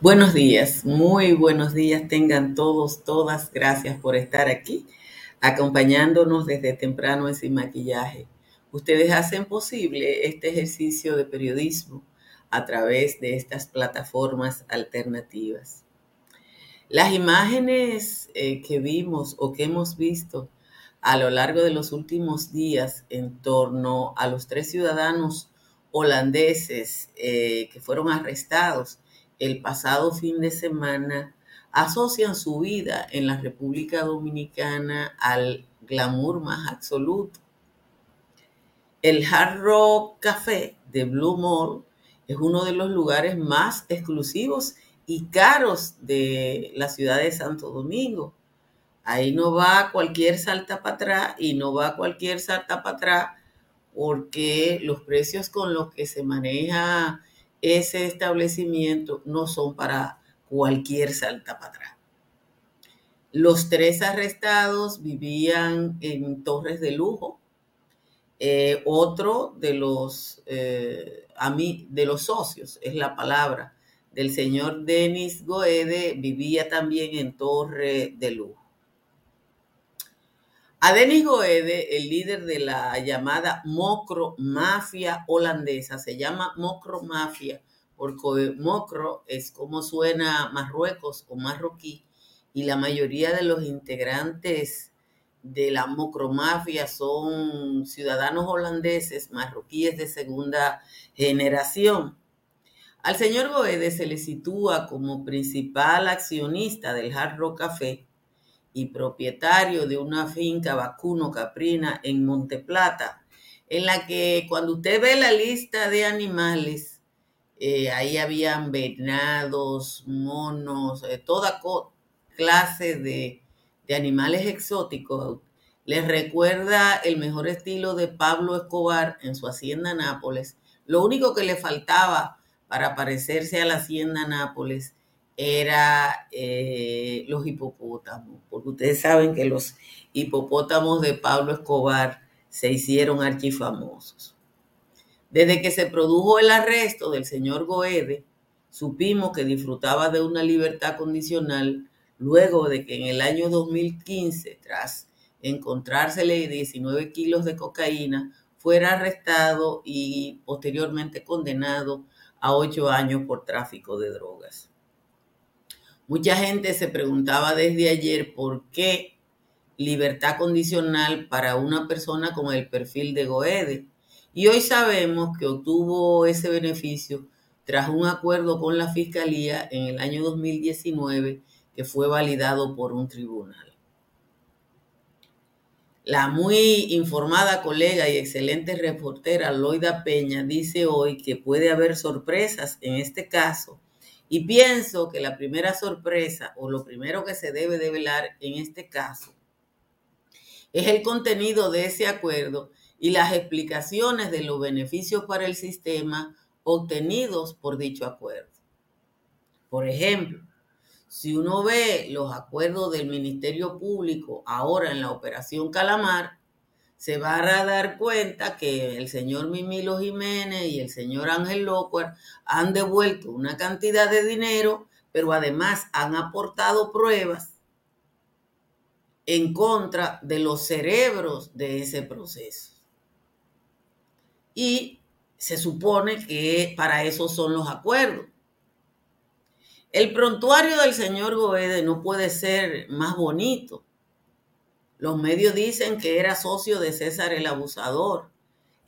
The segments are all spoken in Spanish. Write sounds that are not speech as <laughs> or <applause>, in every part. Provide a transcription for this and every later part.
Buenos días, muy buenos días tengan todos, todas. Gracias por estar aquí, acompañándonos desde temprano en Sin Maquillaje. Ustedes hacen posible este ejercicio de periodismo a través de estas plataformas alternativas. Las imágenes eh, que vimos o que hemos visto a lo largo de los últimos días en torno a los tres ciudadanos holandeses eh, que fueron arrestados el pasado fin de semana asocian su vida en la República Dominicana al glamour más absoluto. El Hard Café de Blue Mall es uno de los lugares más exclusivos y caros de la ciudad de Santo Domingo. Ahí no va cualquier salta para atrás y no va cualquier salta para atrás porque los precios con los que se maneja ese establecimiento no son para cualquier salta para atrás. Los tres arrestados vivían en torres de lujo. Eh, otro de los, eh, a mí, de los socios, es la palabra, del señor Denis Goede, vivía también en torre de lujo. A Denis Goede, el líder de la llamada Mocro Mafia holandesa, se llama Mocro Mafia porque Mocro es como suena Marruecos o marroquí, y la mayoría de los integrantes de la Mocro Mafia son ciudadanos holandeses, marroquíes de segunda generación. Al señor Goede se le sitúa como principal accionista del Hard Rock Café y propietario de una finca vacuno caprina en Monteplata, en la que cuando usted ve la lista de animales, eh, ahí habían venados, monos, eh, toda clase de, de animales exóticos. Les recuerda el mejor estilo de Pablo Escobar en su hacienda Nápoles. Lo único que le faltaba para parecerse a la hacienda Nápoles era eh, los hipopótamos, porque ustedes saben que los hipopótamos de Pablo Escobar se hicieron archifamosos. Desde que se produjo el arresto del señor Goede, supimos que disfrutaba de una libertad condicional luego de que en el año 2015, tras encontrársele 19 kilos de cocaína, fuera arrestado y posteriormente condenado a ocho años por tráfico de drogas. Mucha gente se preguntaba desde ayer por qué libertad condicional para una persona con el perfil de Goede. Y hoy sabemos que obtuvo ese beneficio tras un acuerdo con la Fiscalía en el año 2019 que fue validado por un tribunal. La muy informada colega y excelente reportera Loida Peña dice hoy que puede haber sorpresas en este caso y pienso que la primera sorpresa o lo primero que se debe develar en este caso es el contenido de ese acuerdo y las explicaciones de los beneficios para el sistema obtenidos por dicho acuerdo. Por ejemplo, si uno ve los acuerdos del Ministerio Público ahora en la Operación Calamar, se va a dar cuenta que el señor Mimilo Jiménez y el señor Ángel Locuar han devuelto una cantidad de dinero, pero además han aportado pruebas en contra de los cerebros de ese proceso. Y se supone que para eso son los acuerdos. El prontuario del señor Goede no puede ser más bonito los medios dicen que era socio de César el Abusador.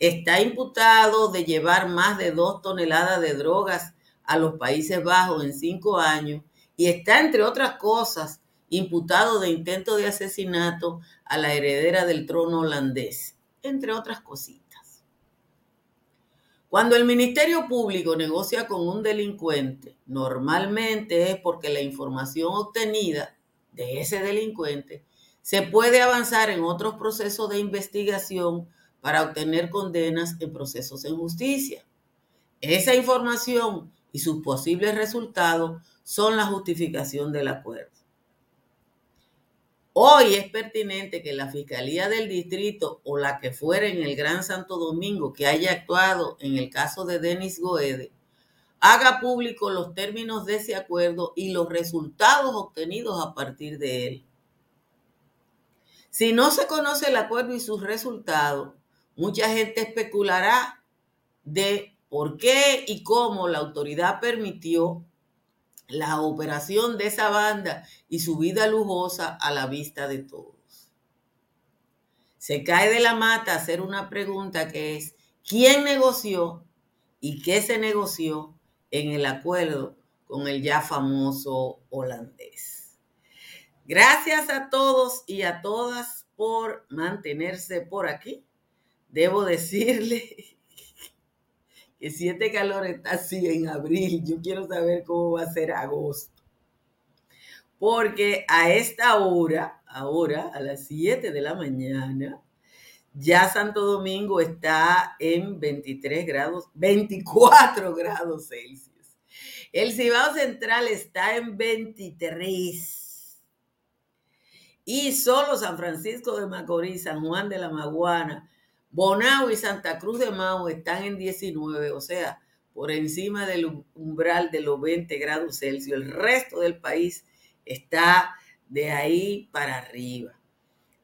Está imputado de llevar más de dos toneladas de drogas a los Países Bajos en cinco años y está, entre otras cosas, imputado de intento de asesinato a la heredera del trono holandés, entre otras cositas. Cuando el Ministerio Público negocia con un delincuente, normalmente es porque la información obtenida de ese delincuente se puede avanzar en otros procesos de investigación para obtener condenas en procesos en justicia. Esa información y sus posibles resultados son la justificación del acuerdo. Hoy es pertinente que la Fiscalía del Distrito o la que fuera en el Gran Santo Domingo que haya actuado en el caso de Denis Goede haga público los términos de ese acuerdo y los resultados obtenidos a partir de él. Si no se conoce el acuerdo y sus resultados, mucha gente especulará de por qué y cómo la autoridad permitió la operación de esa banda y su vida lujosa a la vista de todos. Se cae de la mata hacer una pregunta que es, ¿quién negoció y qué se negoció en el acuerdo con el ya famoso holandés? Gracias a todos y a todas por mantenerse por aquí. Debo decirle <laughs> que si este calor está así en abril, yo quiero saber cómo va a ser agosto. Porque a esta hora, ahora a las 7 de la mañana, ya Santo Domingo está en 23 grados, 24 grados Celsius. El Cibao Central está en 23. Y solo San Francisco de Macorís, San Juan de la Maguana, Bonao y Santa Cruz de Mao están en 19, o sea, por encima del umbral de los 20 grados Celsius. El resto del país está de ahí para arriba.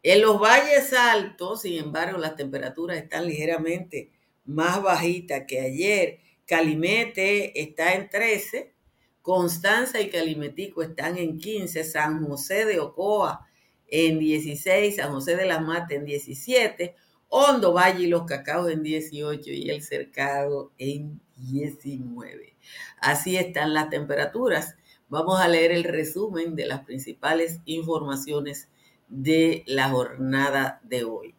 En los valles altos, sin embargo, las temperaturas están ligeramente más bajitas que ayer. Calimete está en 13, Constanza y Calimetico están en 15, San José de Ocoa en 16, San José de la Mata en 17, Hondo Valle y los Cacaos en 18 y el Cercado en 19. Así están las temperaturas. Vamos a leer el resumen de las principales informaciones de la jornada de hoy.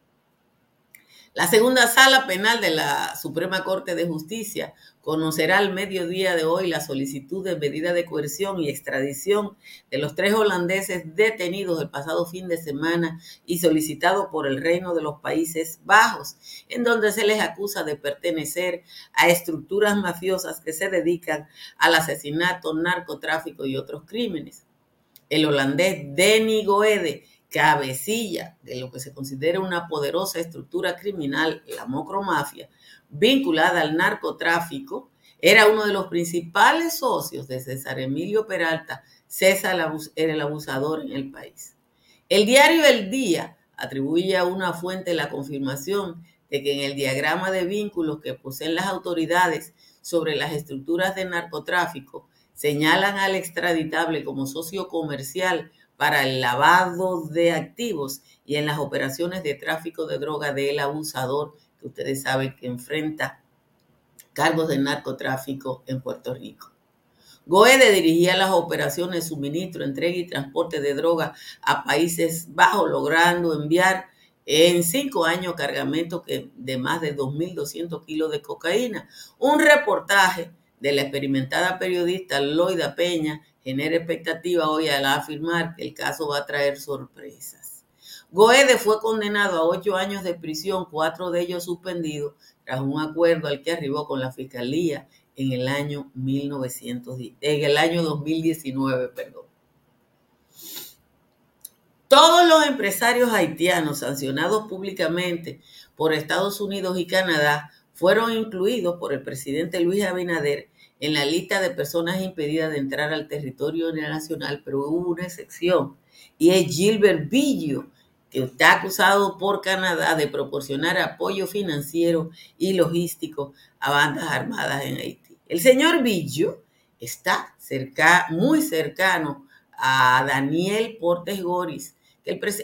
La segunda sala penal de la Suprema Corte de Justicia conocerá al mediodía de hoy la solicitud de medida de coerción y extradición de los tres holandeses detenidos el pasado fin de semana y solicitado por el Reino de los Países Bajos, en donde se les acusa de pertenecer a estructuras mafiosas que se dedican al asesinato, narcotráfico y otros crímenes. El holandés Denny Goede cabecilla de lo que se considera una poderosa estructura criminal, la mocromafia, vinculada al narcotráfico, era uno de los principales socios de César Emilio Peralta. César era el abusador en el país. El diario El Día atribuye a una fuente la confirmación de que en el diagrama de vínculos que poseen las autoridades sobre las estructuras de narcotráfico señalan al extraditable como socio comercial para el lavado de activos y en las operaciones de tráfico de droga del abusador, que ustedes saben que enfrenta cargos de narcotráfico en Puerto Rico. Goede dirigía las operaciones suministro, entrega y transporte de droga a Países Bajos, logrando enviar en cinco años cargamento de más de 2.200 kilos de cocaína. Un reportaje de la experimentada periodista Loida Peña genera expectativa hoy al afirmar que el caso va a traer sorpresas. Goede fue condenado a ocho años de prisión, cuatro de ellos suspendidos, tras un acuerdo al que arribó con la fiscalía en el año 1910, en el año 2019, perdón. Todos los empresarios haitianos sancionados públicamente por Estados Unidos y Canadá fueron incluidos por el presidente Luis Abinader en la lista de personas impedidas de entrar al territorio nacional, pero hubo una excepción, y es Gilbert Billo, que está acusado por Canadá de proporcionar apoyo financiero y logístico a bandas armadas en Haití. El señor Billo está cerca, muy cercano a Daniel Portes Goris,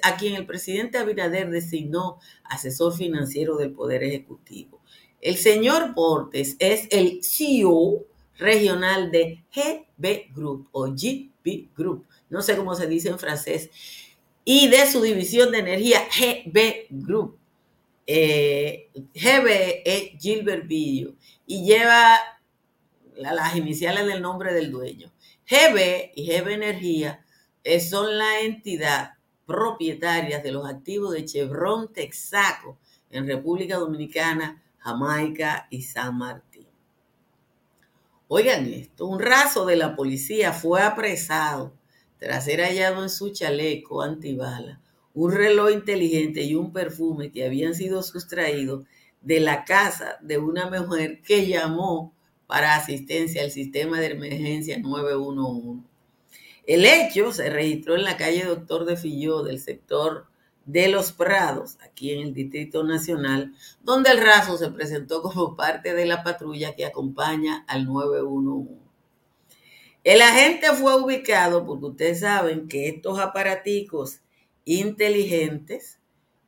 a quien el presidente Abinader designó asesor financiero del Poder Ejecutivo. El señor Portes es el CEO regional de GB Group o GP Group, no sé cómo se dice en francés, y de su división de energía GB Group. Eh, GB es Gilbert Billo y lleva las iniciales del nombre del dueño. GB y GB Energía eh, son la entidad propietarias de los activos de Chevron Texaco en República Dominicana, Jamaica y San Martín. Oigan esto, un raso de la policía fue apresado tras ser hallado en su chaleco antibala un reloj inteligente y un perfume que habían sido sustraídos de la casa de una mujer que llamó para asistencia al sistema de emergencia 911. El hecho se registró en la calle Doctor de Filló del sector de Los Prados, aquí en el Distrito Nacional, donde el raso se presentó como parte de la patrulla que acompaña al 911. El agente fue ubicado porque ustedes saben que estos aparaticos inteligentes,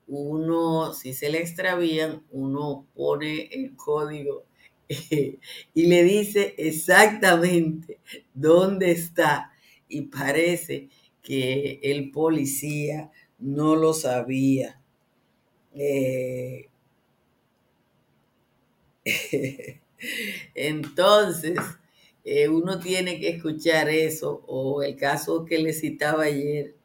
uno, si se le extravían, uno pone el código <laughs> y le dice exactamente dónde está. Y parece que el policía no lo sabía. Eh, <laughs> entonces, eh, uno tiene que escuchar eso, o el caso que le citaba ayer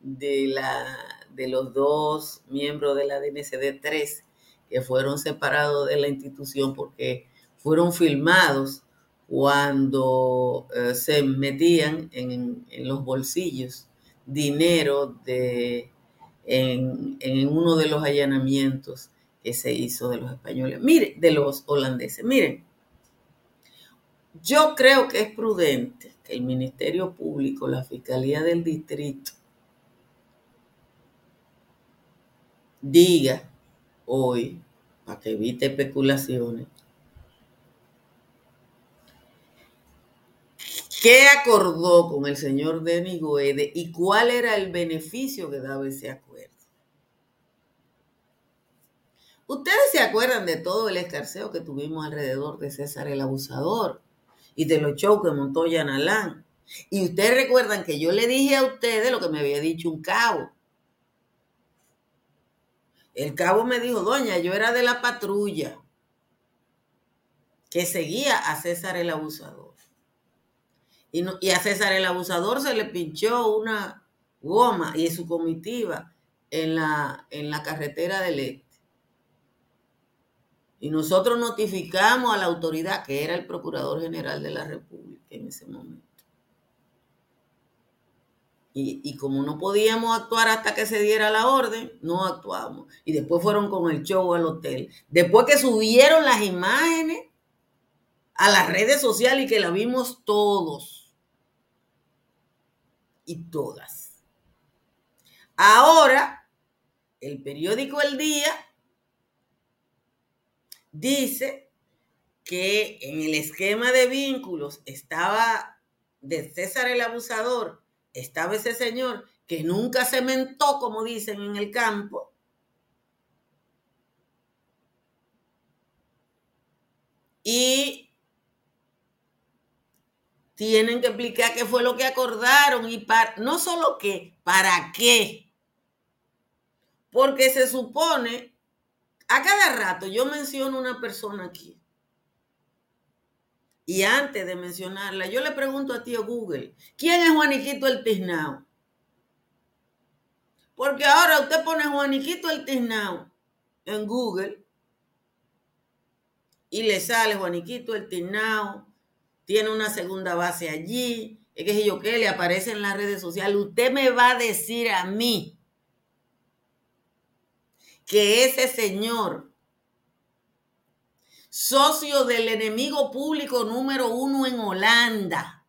de, la, de los dos miembros de la DNCD 3 que fueron separados de la institución porque fueron filmados cuando eh, se metían en, en, los bolsillos dinero de, en, uno de los allanamientos que se hizo de los españoles, mire, de los holandeses. Miren, yo creo que es prudente que el Ministerio Público, la Fiscalía del Distrito, diga hoy, para que evite especulaciones, ¿Qué acordó con el señor Denis Goede y cuál era el beneficio que daba ese acuerdo? Ustedes se acuerdan de todo el escarceo que tuvimos alrededor de César el Abusador y de los shows que montó Yanalán. Y ustedes recuerdan que yo le dije a ustedes lo que me había dicho un cabo. El cabo me dijo, doña, yo era de la patrulla que seguía a César el Abusador. Y, a César el abusador se le pinchó una goma y su comitiva en la, en la carretera del Este. Y nosotros notificamos a la autoridad, que era el Procurador General de la República en ese momento. Y, y, como no podíamos actuar hasta que se diera la orden, no actuamos. Y después fueron con el show al hotel. Después que subieron las imágenes a las redes sociales y que la vimos todos y todas. Ahora, el periódico El Día dice que en el esquema de vínculos estaba de César el abusador, estaba ese señor que nunca se mentó, como dicen en el campo, y tienen que explicar qué fue lo que acordaron y no solo qué, para qué. Porque se supone, a cada rato yo menciono una persona aquí. Y antes de mencionarla, yo le pregunto a tío Google, ¿quién es Juaniquito el Tiznao? Porque ahora usted pone Juaniquito el Tiznao en Google y le sale Juaniquito el Tiznao tiene una segunda base allí, es que yo qué, le aparece en las redes sociales. Usted me va a decir a mí que ese señor, socio del enemigo público número uno en Holanda,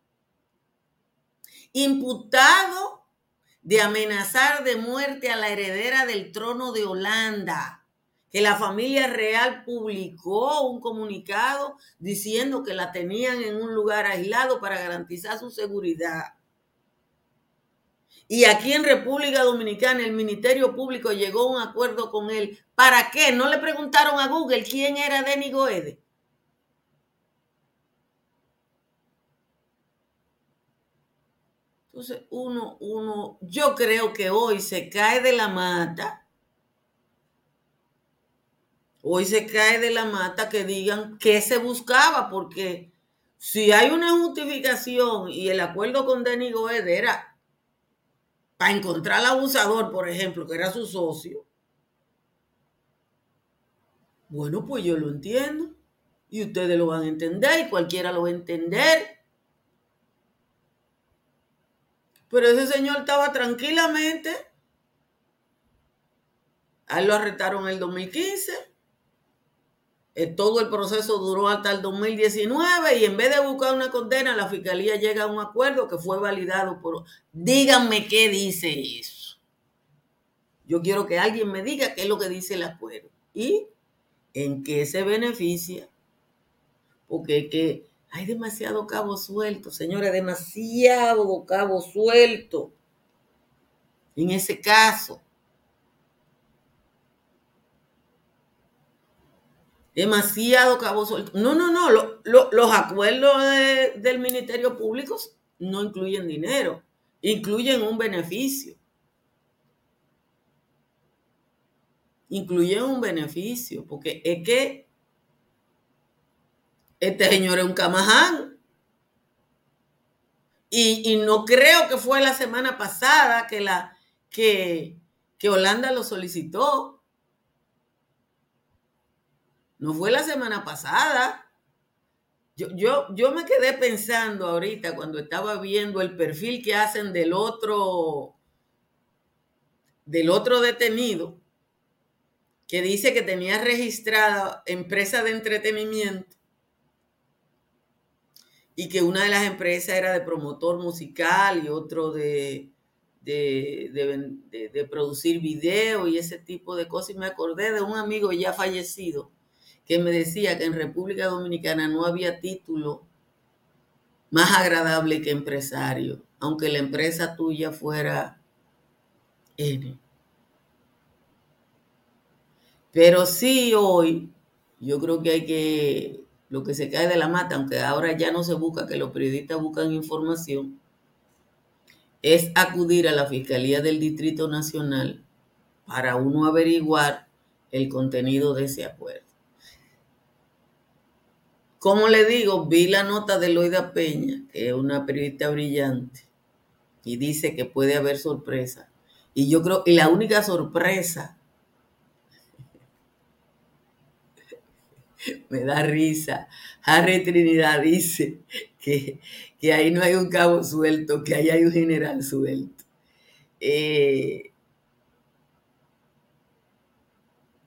imputado de amenazar de muerte a la heredera del trono de Holanda, que la familia real publicó un comunicado diciendo que la tenían en un lugar aislado para garantizar su seguridad. Y aquí en República Dominicana el Ministerio Público llegó a un acuerdo con él. ¿Para qué? No le preguntaron a Google quién era Denny Goede. Entonces, uno, uno, yo creo que hoy se cae de la mata hoy se cae de la mata que digan qué se buscaba, porque si hay una justificación y el acuerdo con Denny Goed era para encontrar al abusador, por ejemplo, que era su socio, bueno, pues yo lo entiendo. Y ustedes lo van a entender y cualquiera lo va a entender. Pero ese señor estaba tranquilamente. A lo arrestaron en el 2015 eh, todo el proceso duró hasta el 2019 y en vez de buscar una condena, la fiscalía llega a un acuerdo que fue validado por... Díganme qué dice eso. Yo quiero que alguien me diga qué es lo que dice el acuerdo y en qué se beneficia. Porque que hay demasiado cabo suelto, señores, demasiado cabo suelto. En ese caso, demasiado cabo suelto. No, no, no, los acuerdos del Ministerio Público no incluyen dinero, incluyen un beneficio. Incluyen un beneficio, porque es que este señor es un camaján. Y, no creo que fue la semana pasada que Holanda lo solicitó. No fue la semana pasada. Yo, yo, yo me quedé pensando ahorita cuando estaba viendo el perfil que hacen del otro, del otro detenido, que dice que tenía registrada empresa de entretenimiento y que una de las empresas era de promotor musical y otro de, de, de, de producir video y ese tipo de cosas. Y me acordé de un amigo ya fallecido que me decía que en República Dominicana no había título más agradable que empresario, aunque la empresa tuya fuera N. Pero sí hoy, yo creo que hay que, lo que se cae de la mata, aunque ahora ya no se busca, que los periodistas buscan información, es acudir a la Fiscalía del Distrito Nacional para uno averiguar el contenido de ese acuerdo. Como le digo, vi la nota de Loida Peña, que es una periodista brillante, y dice que puede haber sorpresa. Y yo creo que la única sorpresa <laughs> me da risa. Harry Trinidad dice que, que, ahí no hay un cabo suelto, que ahí hay un general suelto. Eh,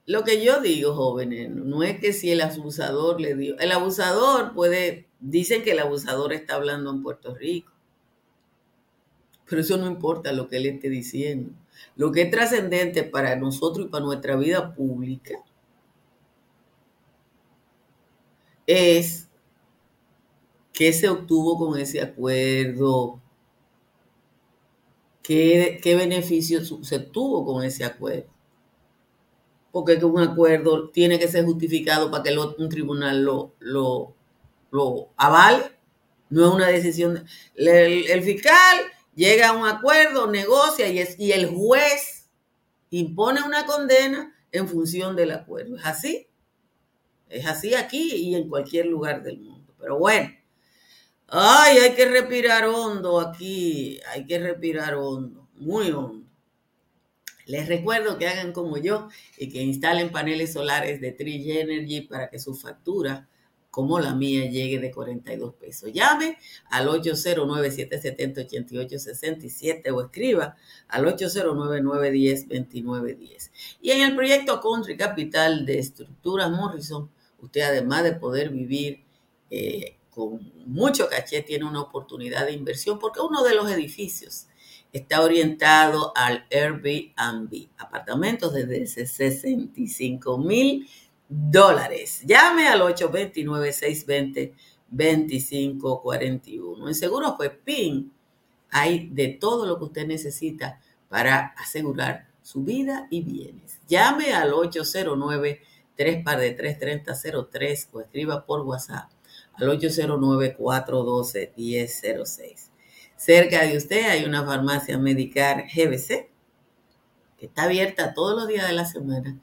Lo que yo digo, jóvenes, no es que si el abusador le dio, el abusador puede, dicen que el abusador está hablando en Puerto Rico, pero eso no importa lo que él esté diciendo. Lo que es trascendente para nosotros y para nuestra vida pública es qué se obtuvo con ese acuerdo, qué, qué beneficio se obtuvo con ese acuerdo porque un acuerdo tiene que ser justificado para que un tribunal lo, lo, lo avale. No es una decisión. El, fiscal llega a un acuerdo, negocia y, es, y el juez impone una condena en función del acuerdo. Es así. Es así aquí y en cualquier lugar del mundo. Pero bueno, ay, hay que respirar hondo aquí. Hay que respirar hondo, muy hondo. Les recuerdo que hagan como yo y que instalen paneles solares de Tree Energy para que su factura, como la mía, llegue de 42 pesos. Llame al 809-770-8867 o escriba al 809-910-2910. Y en el proyecto Country Capital de Estructuras Morrison, usted además de poder vivir eh, con mucho caché, tiene una oportunidad de inversión porque uno de los edificios está orientado al Airbnb, apartamentos desde 65 mil dólares. Llame al 829-620-2541. En Seguros pues PIN hay de todo lo que usted necesita para asegurar su vida y bienes. Llame al 809 3 par de 33003 o escriba por WhatsApp al 809 412 1006. Cerca de usted hay una farmacia Medicar GBC que está abierta todos los días de la semana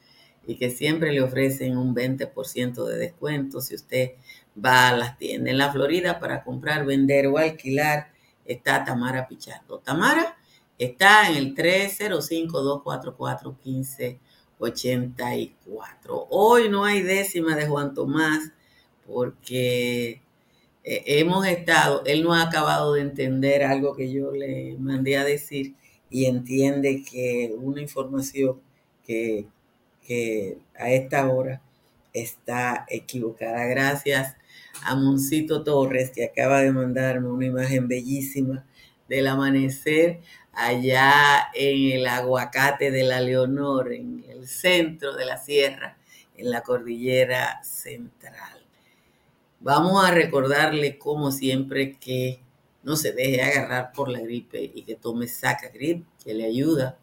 y que siempre le ofrecen un 20% de descuento si usted va a las tiendas. En la Florida para comprar, vender o alquilar está Tamara Pichardo. Tamara está en el 305-244-1584. Hoy no hay décima de Juan Tomás porque eh, hemos estado, él no ha acabado de entender algo que yo le mandé a decir y entiende que una información que, a esta hora está equivocada. Gracias a Moncito Torres, que acaba de mandarme una imagen bellísima del amanecer allá en el aguacate de la Leonor, en el centro de la sierra, en la cordillera central. Vamos a recordarle, como siempre, que no se deje agarrar por la gripe y que tome saca grip, que le ayuda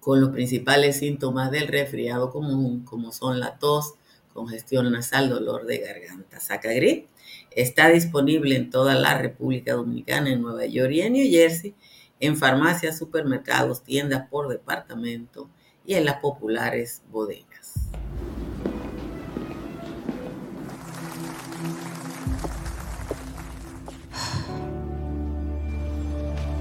con los principales síntomas del resfriado común, como son la tos, congestión nasal, dolor de garganta. Sacagrip está disponible en toda la República Dominicana, en Nueva York y en New Jersey, en farmacias, supermercados, tiendas por departamento y en las populares bodegas.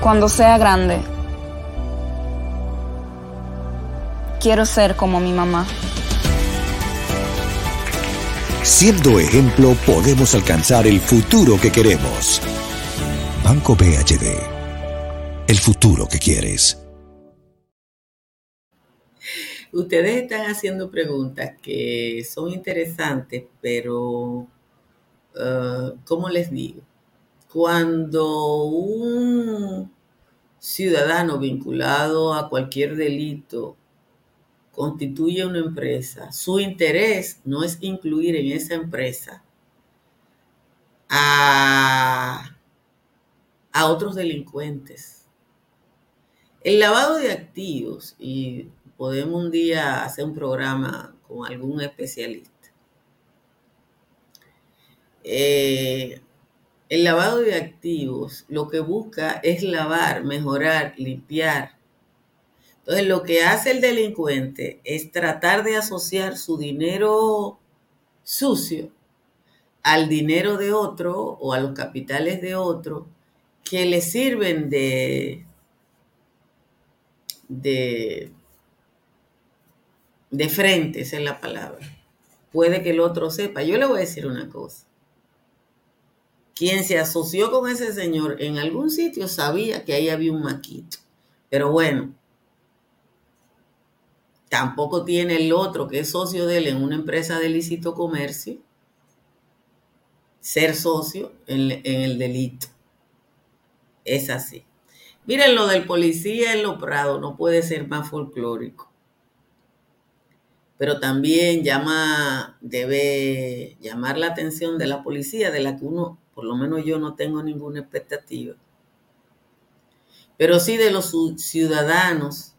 Cuando sea grande, quiero ser como mi mamá. Siendo ejemplo, podemos alcanzar el futuro que queremos. Banco BHD. El futuro que quieres. Ustedes están haciendo preguntas que son interesantes, pero, uh, ¿cómo les digo? Cuando un ciudadano vinculado a cualquier delito constituye una empresa, su interés no es incluir en esa empresa a, otros delincuentes. El lavado de activos, y podemos un día hacer un programa con algún especialista. Eh, el lavado de activos lo que busca es lavar, mejorar, limpiar entonces, lo que hace el delincuente es tratar de asociar su dinero sucio al dinero de otro o a los capitales de otro que le sirven de, de, de frente, esa es la palabra. Puede que el otro sepa. Yo le voy a decir una cosa. Quien se asoció con ese señor en algún sitio sabía que ahí había un maquito. Pero bueno, Tampoco tiene el otro que es socio de él en una empresa de lícito comercio, ser socio en, el delito. Es así. Miren, lo del policía en lo Prado no puede ser más folclórico. Pero también llama, debe llamar la atención de la policía, de la que uno, por lo menos yo no tengo ninguna expectativa. Pero sí de los ciudadanos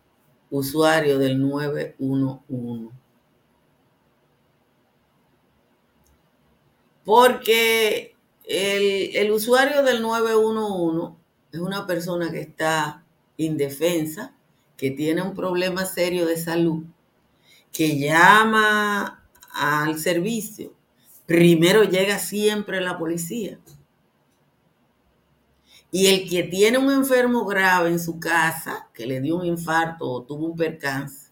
usuario del 911. Porque el, usuario del 911 es una persona que está indefensa, que tiene un problema serio de salud, que llama al servicio. Primero llega siempre la policía. Y el que tiene un enfermo grave en su casa, que le dio un infarto o tuvo un percance,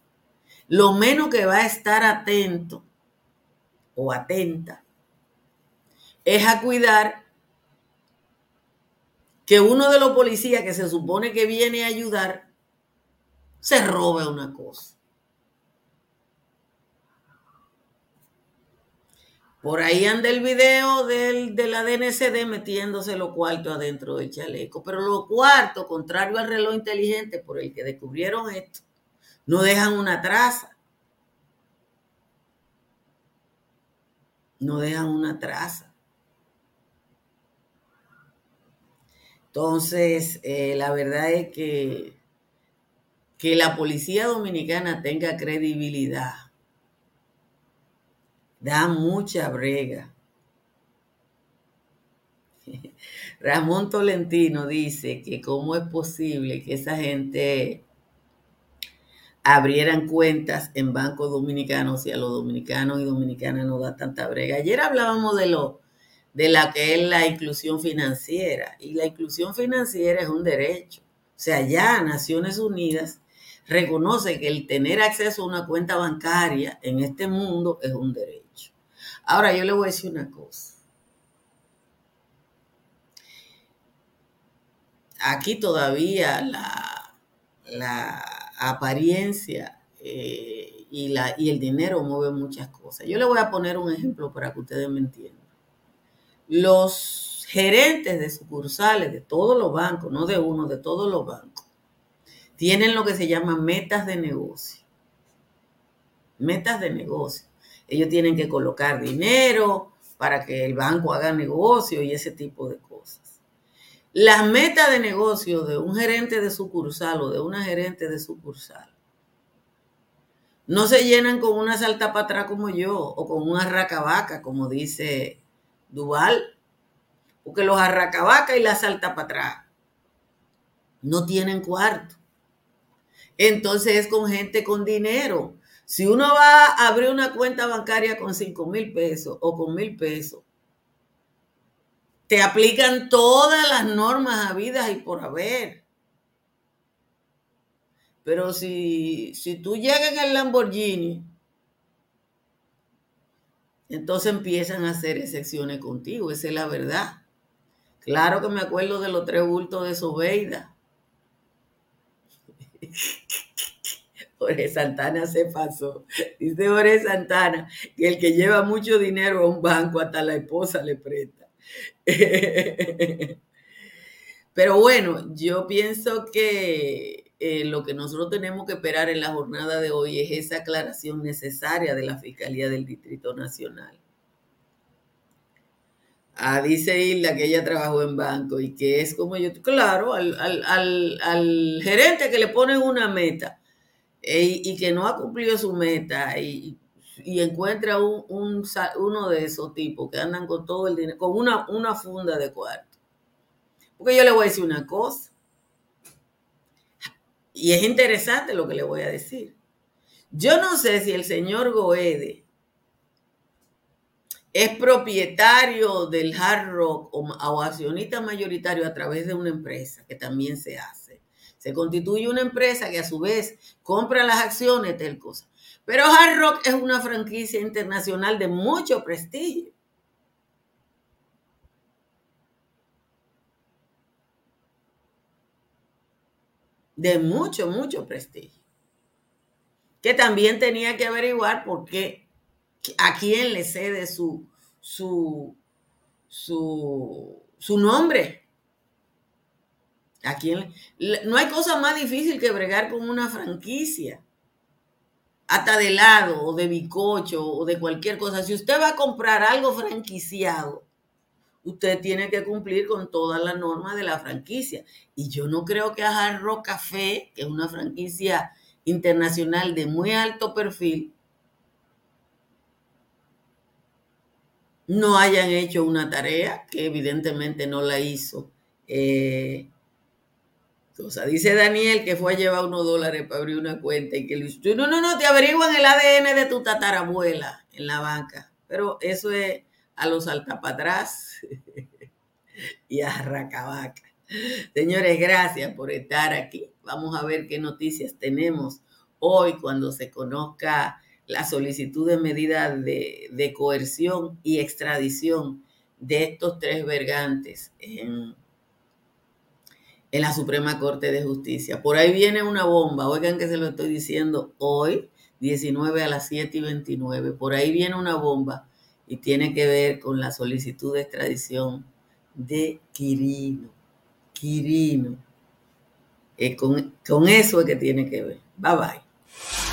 lo menos que va a estar atento o atenta es a cuidar que uno de los policías que se supone que viene a ayudar se robe una cosa. Por ahí anda el video del, de la DNCD metiéndose los cuartos adentro del chaleco. Pero los cuartos, contrario al reloj inteligente por el que descubrieron esto, no dejan una traza. No dejan una traza. Entonces, eh, la verdad es que, que la policía dominicana tenga credibilidad da mucha brega. <laughs> Ramón Tolentino dice que cómo es posible que esa gente abrieran cuentas en bancos dominicanos y a los dominicanos y dominicanas no da tanta brega. Ayer hablábamos de lo de la que es la inclusión financiera y la inclusión financiera es un derecho. O sea, ya Naciones Unidas reconoce que el tener acceso a una cuenta bancaria en este mundo es un derecho. Ahora yo le voy a decir una cosa. Aquí todavía la, la apariencia eh, y, la, y el dinero mueven muchas cosas. Yo le voy a poner un ejemplo para que ustedes me entiendan. Los gerentes de sucursales de todos los bancos, no de uno, de todos los bancos, tienen lo que se llama metas de negocio. Metas de negocio. Ellos tienen que colocar dinero para que el banco haga negocio y ese tipo de cosas. Las metas de negocio de un gerente de sucursal o de una gerente de sucursal no se llenan con una salta para atrás como yo o con una racabaca, como dice Duval, porque los arracabaca y la salta para atrás no tienen cuarto. Entonces es con gente con dinero. Si uno va a abrir una cuenta bancaria con 5 mil pesos o con mil pesos, te aplican todas las normas habidas y por haber. Pero si, si tú llegas en el Lamborghini, entonces empiezan a hacer excepciones contigo, esa es la verdad. Claro que me acuerdo de los tres bultos de Sobeida. <laughs> Jorge Santana se pasó. Dice Jorge Santana que el que lleva mucho dinero a un banco hasta la esposa le presta. <laughs> Pero bueno, yo pienso que eh, lo que nosotros tenemos que esperar en la jornada de hoy es esa aclaración necesaria de la Fiscalía del Distrito Nacional. Ah, dice Hilda que ella trabajó en banco y que es como yo, claro, al, gerente que le ponen una meta eh, y que no ha cumplido su meta y, encuentra un, uno de esos tipos que andan con todo el dinero, con una, una funda de cuarto. Porque yo le voy a decir una cosa. Y es interesante lo que le voy a decir. Yo no sé si el señor Goede es propietario del hard rock o, accionista mayoritario a través de una empresa, que también se hace. Se constituye una empresa que a su vez compra las acciones del cosa. Pero Hard Rock es una franquicia internacional de mucho prestigio. De mucho, mucho prestigio. Que también tenía que averiguar por qué a quién le cede su, su, su, nombre. ¿A quién? No hay cosa más difícil que bregar con una franquicia. Hasta de helado o de bicocho o de cualquier cosa. Si usted va a comprar algo franquiciado, usted tiene que cumplir con todas las normas de la franquicia. Y yo no creo que a Jarro Café, que es una franquicia internacional de muy alto perfil, no hayan hecho una tarea que evidentemente no la hizo. Eh, dice Daniel que fue a llevar unos dólares para abrir una cuenta y que le dice, no, no, no, te averiguan el ADN de tu tatarabuela en la banca. Pero eso es a los atrás <laughs> y a Racabaca. Señores, gracias por estar aquí. Vamos a ver qué noticias tenemos hoy cuando se conozca la solicitud de medida de, coerción y extradición de estos tres vergantes en, en la Suprema Corte de Justicia. Por ahí viene una bomba, oigan que se lo estoy diciendo hoy, 19 a las 7 y 29, por ahí viene una bomba y tiene que ver con la solicitud de extradición de Quirino. Quirino. Eh, con, con eso es que tiene que ver. Bye bye.